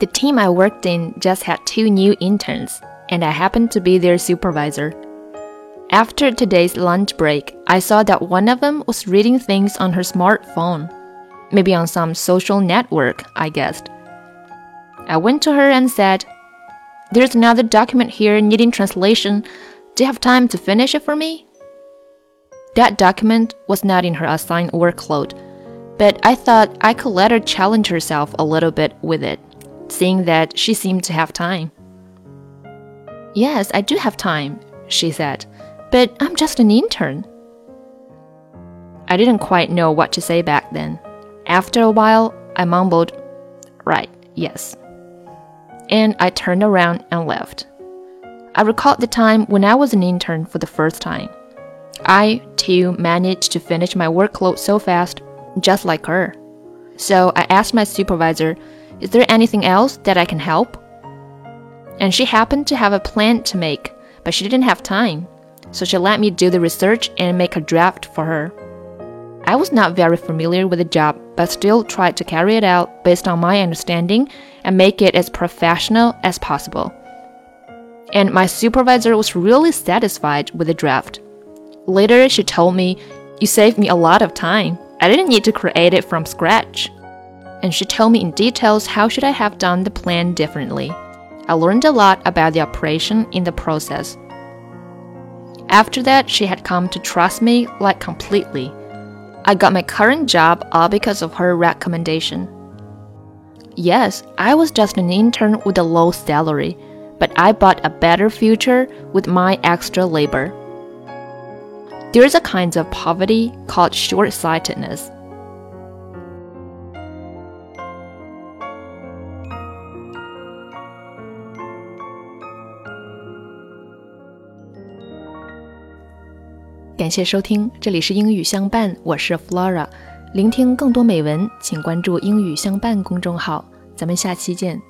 The team I worked in just had two new interns, and I happened to be their supervisor. After today's lunch break, I saw that one of them was reading things on her smartphone. Maybe on some social network, I guessed. I went to her and said, There's another document here needing translation. Do you have time to finish it for me? That document was not in her assigned workload, but I thought I could let her challenge herself a little bit with it seeing that she seemed to have time. Yes, I do have time, she said, but I'm just an intern. I didn't quite know what to say back then. After a while, I mumbled, Right, yes. And I turned around and left. I recalled the time when I was an intern for the first time. I, too, managed to finish my workload so fast, just like her. So I asked my supervisor is there anything else that I can help? And she happened to have a plan to make, but she didn't have time, so she let me do the research and make a draft for her. I was not very familiar with the job, but still tried to carry it out based on my understanding and make it as professional as possible. And my supervisor was really satisfied with the draft. Later, she told me, You saved me a lot of time. I didn't need to create it from scratch and she told me in details how should I have done the plan differently. I learned a lot about the operation in the process. After that, she had come to trust me like completely. I got my current job all because of her recommendation. Yes, I was just an intern with a low salary, but I bought a better future with my extra labor. There is a kind of poverty called short sightedness. 感谢收听，这里是英语相伴，我是 Flora。聆听更多美文，请关注“英语相伴”公众号。咱们下期见。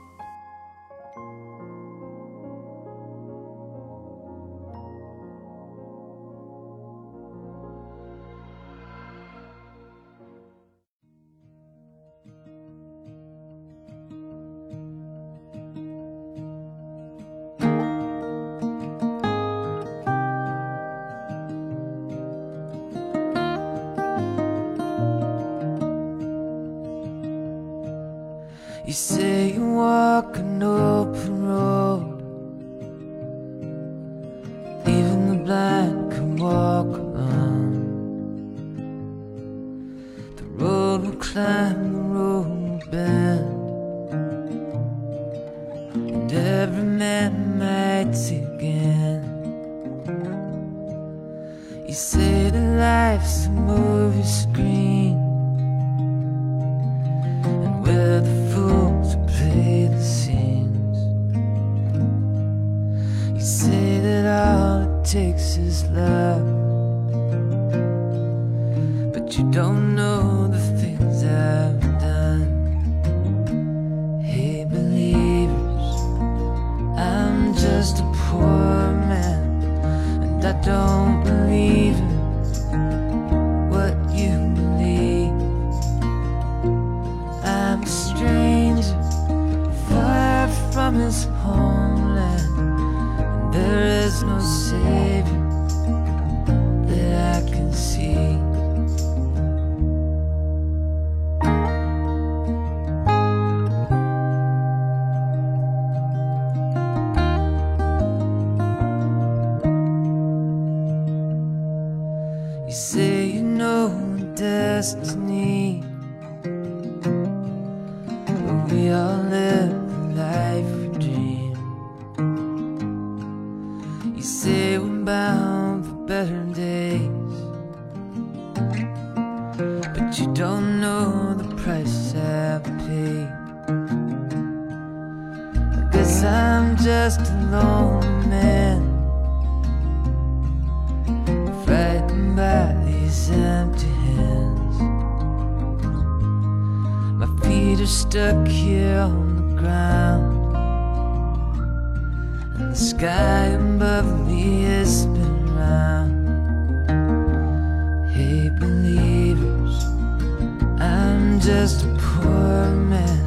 And every man see again. You say that life's a movie screen. And where the fools who play the scenes. You say that all it takes is love, but you don't know don't believe it. What you believe, I'm a stranger far from his homeland and there is no savior just a lonely man, frightened by these empty hands. My feet are stuck here on the ground. And the sky above me is spinning round. Hey believers I'm just a poor man,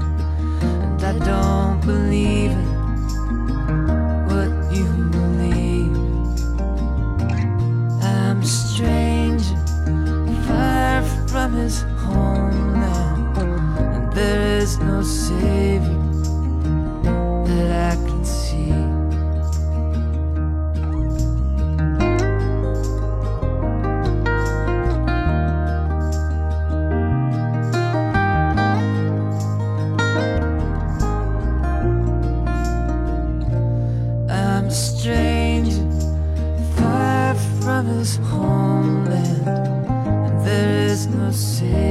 there is no savior that I can see. I'm a stranger, far from his homeland, and there is no savior